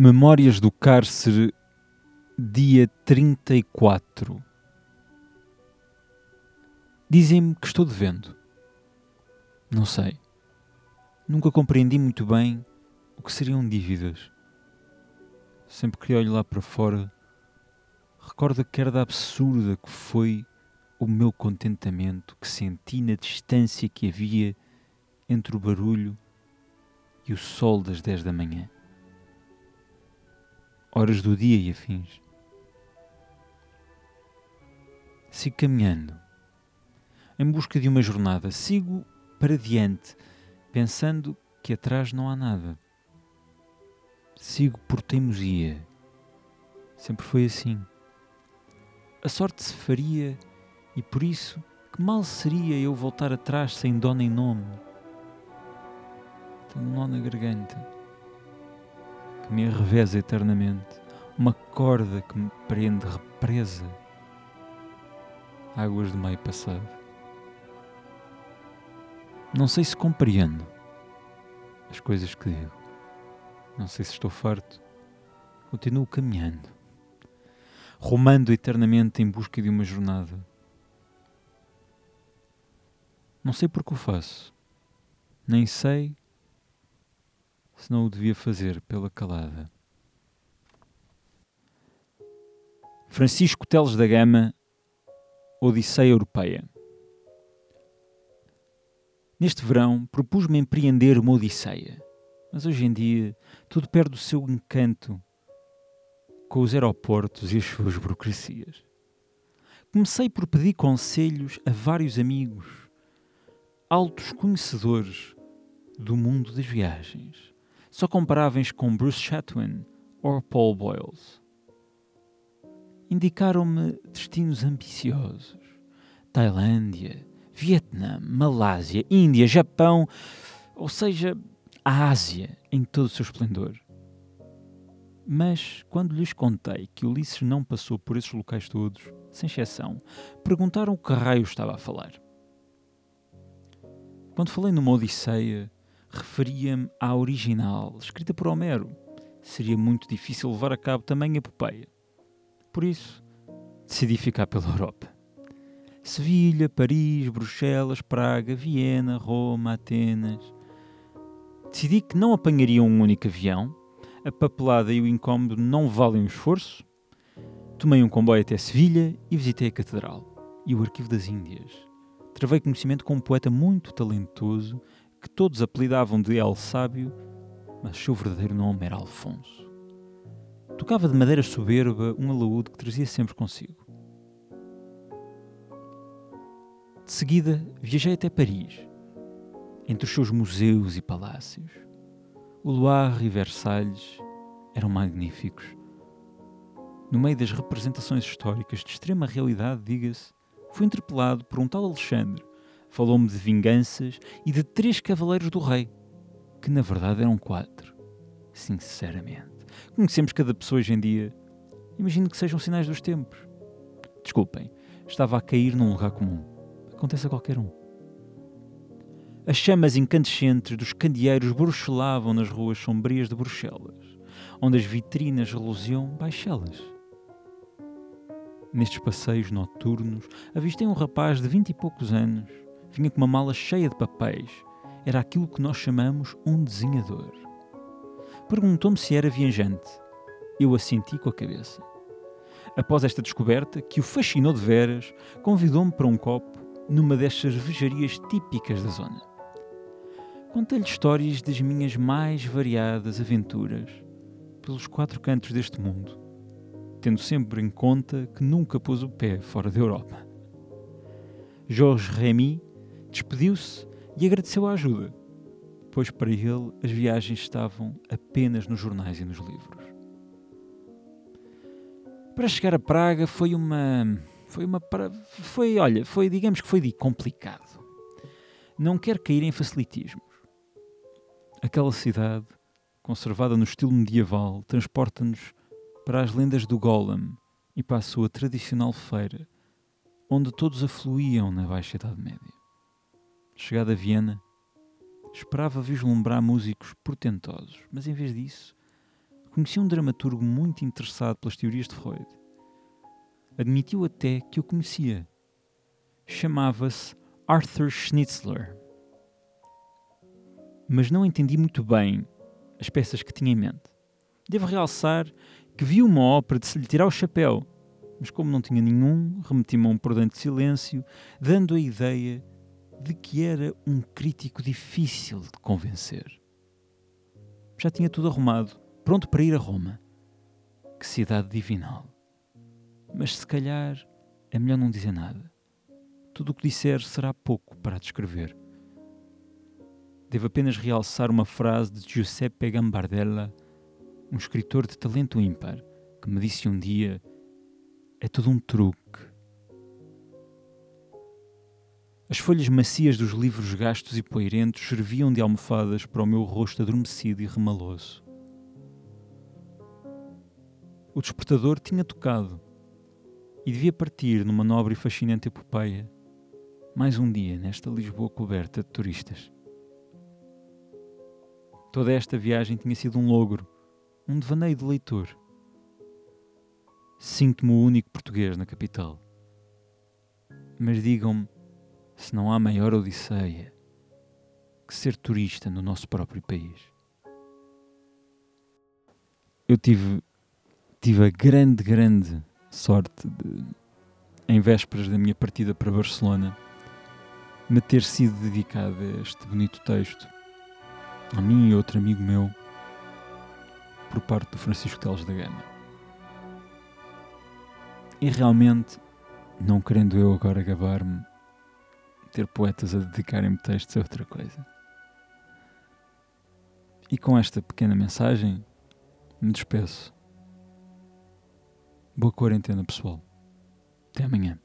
Memórias do Cárcere, dia 34. Dizem-me que estou devendo. Não sei. Nunca compreendi muito bem o que seriam dívidas. Sempre que olho lá para fora, recordo a queda absurda que foi o meu contentamento que senti na distância que havia entre o barulho e o sol das 10 da manhã horas do dia e afins. Sigo caminhando, em busca de uma jornada. Sigo para diante, pensando que atrás não há nada. Sigo por teimosia. Sempre foi assim. A sorte se faria e por isso que mal seria eu voltar atrás sem dó nem nome. Tenho um nó na garganta que me arrevesa eternamente, uma corda que me prende represa. Águas do meio passado. Não sei se compreendo as coisas que digo. Não sei se estou farto. Continuo caminhando, rumando eternamente em busca de uma jornada. Não sei porque o faço, nem sei se não o devia fazer pela calada. Francisco Teles da Gama, Odisseia Europeia. Neste verão propus-me empreender uma Odisseia, mas hoje em dia tudo perde o seu encanto com os aeroportos e as suas burocracias. Comecei por pedir conselhos a vários amigos, altos conhecedores do mundo das viagens só comparáveis com Bruce Chatwin ou Paul Boyles. Indicaram-me destinos ambiciosos: Tailândia, Vietnã, Malásia, Índia, Japão, ou seja, a Ásia em todo o seu esplendor. Mas, quando lhes contei que Ulisses não passou por esses locais todos, sem exceção, perguntaram o que raio estava a falar. Quando falei numa Odisseia, referia-me à original, escrita por Homero. Seria muito difícil levar a cabo também a epopeia. Por isso, decidi ficar pela Europa. Sevilha, Paris, Bruxelas, Praga, Viena, Roma, Atenas. Decidi que não apanharia um único avião, a papelada e o incómodo não valem o esforço. Tomei um comboio até Sevilha e visitei a Catedral e o Arquivo das Índias. Travei conhecimento com um poeta muito talentoso que todos apelidavam de El Sábio, mas seu verdadeiro nome era Alfonso. Tocava de madeira soberba um alaúde que trazia sempre consigo. De seguida, viajei até Paris, entre os seus museus e palácios. O Loire e Versalhes eram magníficos. No meio das representações históricas de extrema realidade, diga-se, fui interpelado por um tal Alexandre, falou-me de vinganças e de três cavaleiros do rei, que na verdade eram quatro. Sinceramente. Conhecemos cada pessoa hoje em dia. Imagino que sejam sinais dos tempos. Desculpem, estava a cair num lugar comum. Acontece a qualquer um. As chamas incandescentes dos candeeiros bruxelavam nas ruas sombrias de Bruxelas, onde as vitrinas reluziam baixelas. Nestes passeios noturnos, avistei um rapaz de vinte e poucos anos, vinha com uma mala cheia de papéis. Era aquilo que nós chamamos um desenhador. Perguntou-me se era viajante. Eu assenti com a cabeça. Após esta descoberta, que o fascinou de veras, convidou-me para um copo numa destas cervejarias típicas da zona. Contei-lhe histórias das minhas mais variadas aventuras pelos quatro cantos deste mundo, tendo sempre em conta que nunca pôs o pé fora da Europa. Jorge Remy Despediu-se e agradeceu a ajuda, pois para ele as viagens estavam apenas nos jornais e nos livros. Para chegar a Praga foi uma. Foi uma. Foi, olha, foi, digamos que foi complicado. Não quero cair em facilitismos. Aquela cidade, conservada no estilo medieval, transporta-nos para as lendas do Golem e para a sua tradicional feira, onde todos afluíam na Baixa Idade Média. Chegada a Viena, esperava vislumbrar músicos portentosos, mas em vez disso, conheci um dramaturgo muito interessado pelas teorias de Freud. Admitiu até que o conhecia. Chamava-se Arthur Schnitzler. Mas não entendi muito bem as peças que tinha em mente. Devo realçar que vi uma ópera de se lhe tirar o chapéu, mas como não tinha nenhum, remeti-me a um prudente silêncio, dando a ideia de que era um crítico difícil de convencer. Já tinha tudo arrumado, pronto para ir a Roma. Que cidade divinal! Mas se calhar é melhor não dizer nada. Tudo o que disser será pouco para descrever. Devo apenas realçar uma frase de Giuseppe Gambardella, um escritor de talento ímpar, que me disse um dia: é tudo um truque. As folhas macias dos livros gastos e poeirentos serviam de almofadas para o meu rosto adormecido e remaloso. O despertador tinha tocado e devia partir numa nobre e fascinante epopeia, mais um dia nesta Lisboa coberta de turistas. Toda esta viagem tinha sido um logro, um devaneio de leitor. Sinto-me o único português na capital. Mas digam-me se não há maior odisseia que ser turista no nosso próprio país. Eu tive, tive a grande, grande sorte de, em vésperas da minha partida para Barcelona, me ter sido dedicado a este bonito texto, a mim e outro amigo meu, por parte do Francisco Teles da Gama. E realmente, não querendo eu agora gabar-me, ter poetas a dedicarem-me textos é outra coisa. E com esta pequena mensagem, me despeço. Boa quarentena, pessoal. Até amanhã.